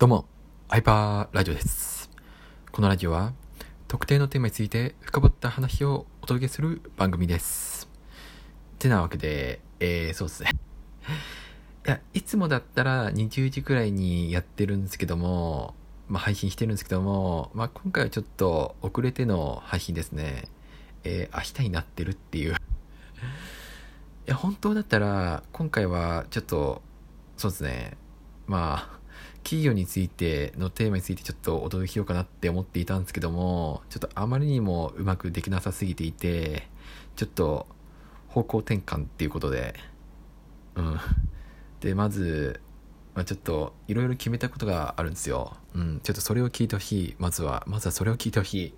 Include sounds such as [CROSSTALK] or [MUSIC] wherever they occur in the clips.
どうも、ハイパーラジオです。このラジオは、特定のテーマについて深掘った話をお届けする番組です。てなわけで、えー、そうですね。[LAUGHS] いや、いつもだったら20時くらいにやってるんですけども、まあ配信してるんですけども、まあ今回はちょっと遅れての配信ですね。えー、明日になってるっていう。[LAUGHS] いや、本当だったら、今回はちょっと、そうですね。まあ、企業についてのテーマについてちょっとお届けしようかなって思っていたんですけども、ちょっとあまりにもうまくできなさすぎていて、ちょっと方向転換っていうことで、うん。で、まず、まあ、ちょっといろいろ決めたことがあるんですよ。うん。ちょっとそれを聞いてほしい。まずは、まずはそれを聞いてほし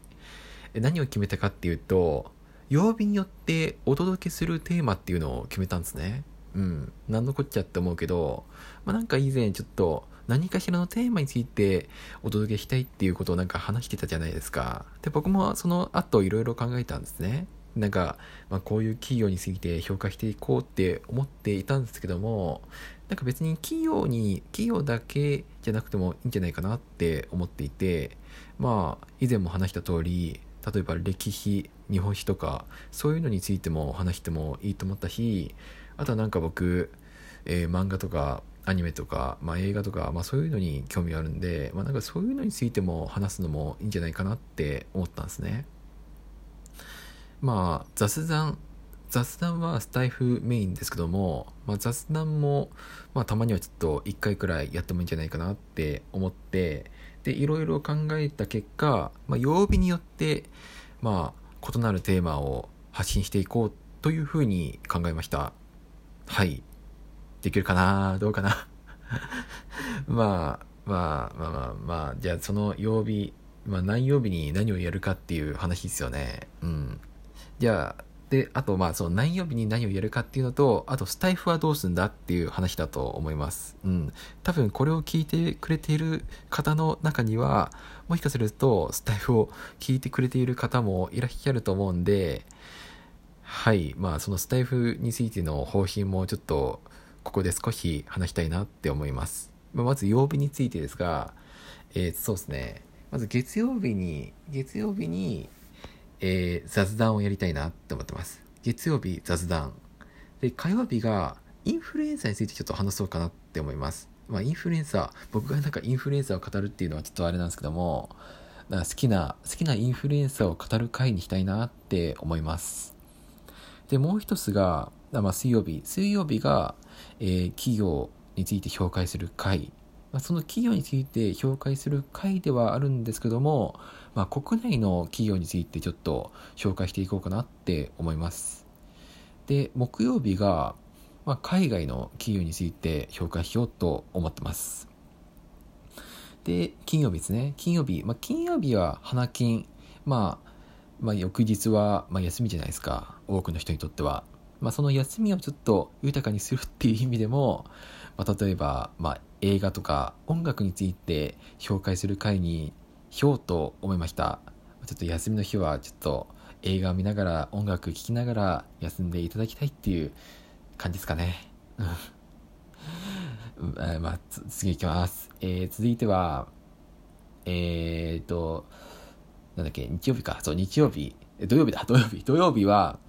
い。何を決めたかっていうと、曜日によってお届けするテーマっていうのを決めたんですね。うん。なんのこっちゃって思うけど、まあ、なんか以前ちょっと何かしらのテーマについてお届けしたいっていうことをなんか話してたじゃないですか。で、僕もその後いろいろ考えたんですね。なんか、まあ、こういう企業について評価していこうって思っていたんですけども、なんか別に企業に、企業だけじゃなくてもいいんじゃないかなって思っていて、まあ、以前も話した通り、例えば歴史、日本史とか、そういうのについても話してもいいと思ったし、あとはなんか僕、えー漫画とかアニメとか、まあ、映画とか、まあ、そういうのに興味があるんで、まあ、なんかそういうのについても話すのもいいんじゃないかなって思ったんですね。まあ雑談雑談はスタイフメインですけども、まあ、雑談も、まあ、たまにはちょっと1回くらいやってもいいんじゃないかなって思ってでいろいろ考えた結果、まあ、曜日によって、まあ、異なるテーマを発信していこうというふうに考えましたはいできるかな？どうかな？[LAUGHS] まあまあまあまあまあじゃあその曜日、まあ、何曜日に何をやるかっていう話ですよね。うん。じゃあであとまあその何曜日に何をやるかっていうのとあとスタイフはどうすんだっていう話だと思います。うん。多分これを聞いてくれている方の中にはもしかするとスタイフを聞いてくれている方もいらっしゃると思うんではい。まあそのスタイフについての方針もちょっとここで少し話したいなって思います。まあまず曜日についてですが、えーそうですね。まず月曜日に、月曜日に、えー雑談をやりたいなって思ってます。月曜日雑談。で、火曜日がインフルエンサーについてちょっと話そうかなって思います。まあインフルエンサー、僕がなんかインフルエンサーを語るっていうのはちょっとあれなんですけども、なんか好きな、好きなインフルエンサーを語る回にしたいなって思います。で、もう一つが、まあ、水曜日。水曜日が、えー企業について紹介する会。まあ、その企業について紹介する会ではあるんですけども、まあ、国内の企業についてちょっと紹介していこうかなって思います。で、木曜日が、まあ、海外の企業について紹介しようと思ってます。で、金曜日ですね。金曜日。まあ、金曜日は花金。まあ、まあ、翌日は、まあ、休みじゃないですか。多くの人にとっては。まあ、その休みをちょっと豊かにするっていう意味でも、まあ、例えば、まあ、映画とか音楽について紹介する会にしようと思いました。ちょっと休みの日はちょっと映画を見ながら音楽聴きながら休んでいただきたいっていう感じですかね。うん [LAUGHS] うんえーまあ、次行きます。えー続いては、えーと、なんだっけ、日曜日か。そう、日曜日。土曜日だ、土曜日。土曜日は、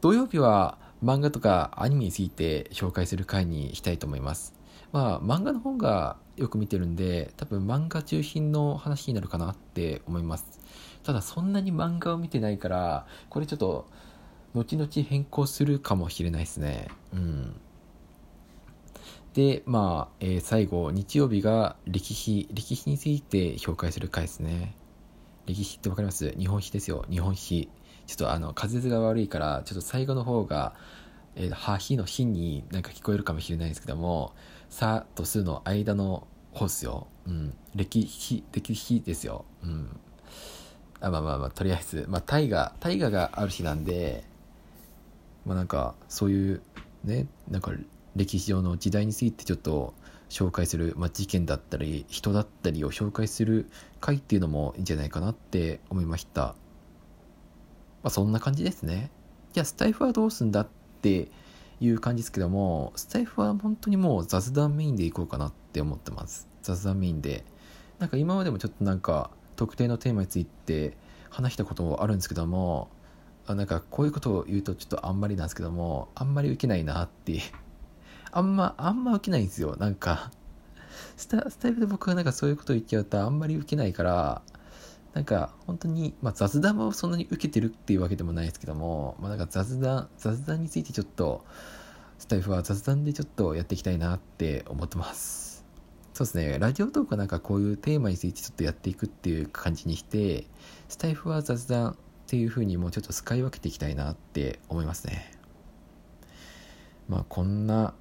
土曜日は漫画とかアニメについて紹介する回にしたいと思います。まあ、漫画の方がよく見てるんで、多分漫画中心の話になるかなって思います。ただ、そんなに漫画を見てないから、これちょっと、後々変更するかもしれないですね。うん。で、まあ、えー最後、日曜日が歴史、歴史について紹介する回ですね。歴史ってわかります？日本史ですよ。日本史。ちょっとあの、滑舌が悪いから、ちょっと最後の方が、えー、は、ひのひになんか聞こえるかもしれないんですけども、さとすの間の方ですよ。うん。歴史、歴史ですよ。うん。あ、まあまあまあ、とりあえず、まあ、大河、大河がある日なんで、まあなんか、そういう、ね、なんか、歴史上の時代についてちょっと紹介する、まあ、事件だったり、人だったりを紹介する回っていうのもいいんじゃないかなって思いました。まあそんな感じですね。じゃあ、スタイフはどうすんだっていう感じですけども、スタイフは本当にもう雑談メインでいこうかなって思ってます。雑談メインで。なんか今までもちょっとなんか特定のテーマについて話したこともあるんですけどもなんかこういうことを言うとちょっとあんまりなんですけどもあんまり受けないなってあんまあんま受けないんですよなんかスタスタイルで僕がなんかそういうことを言っちゃうとあんまり受けないからなんか本当に、まあ、雑談をそんなに受けてるっていうわけでもないですけども、まあ、なんか雑談雑談についてちょっとスタイフは雑談でちょっとやっていきたいなって思ってます。そうですね。ラジオトークはなんかこういうテーマについてちょっとやっていくっていう感じにしてスタイフは雑談っていう風にもうちょっと使い分けていきたいなって思いますね。まあこんな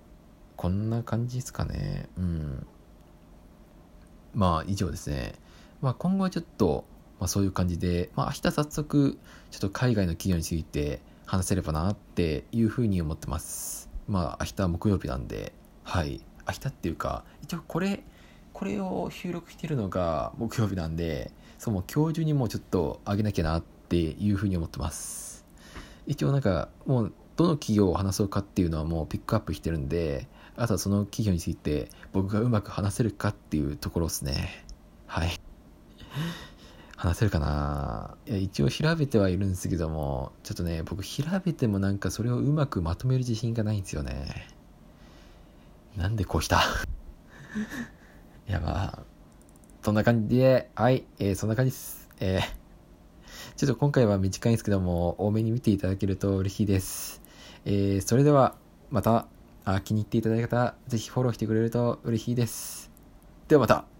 こんな感じですかね。うん。まあ以上ですね。まあ今後はちょっと、まあ、そういう感じで、まあ明日早速ちょっと海外の企業について話せればなっていうふうに思ってます。まあ明日木曜日なんではい。明日っていうか一応これこれを収録してるのが木曜日なんでそうもう今日中にもうちょっと上げなきゃなっていうふうに思ってます。一応なんかもうどの企業を話そうかっていうのはもうピックアップしてるんであとはその企業について僕がうまく話せるかっていうところですね。はい。話せるかな？いや一応調べてはいるんですけどもちょっとね僕調べてもなんかそれをうまくまとめる自信がないんですよね。なんでこうした？[LAUGHS] いやまあそんな感じではいえー、そんな感じです。えー、ちょっと今回は短いんですけども多めに見ていただけると嬉しいです。えー、それではまたあ気に入っていただいた方ぜひフォローしてくれると嬉しいです。ではまた。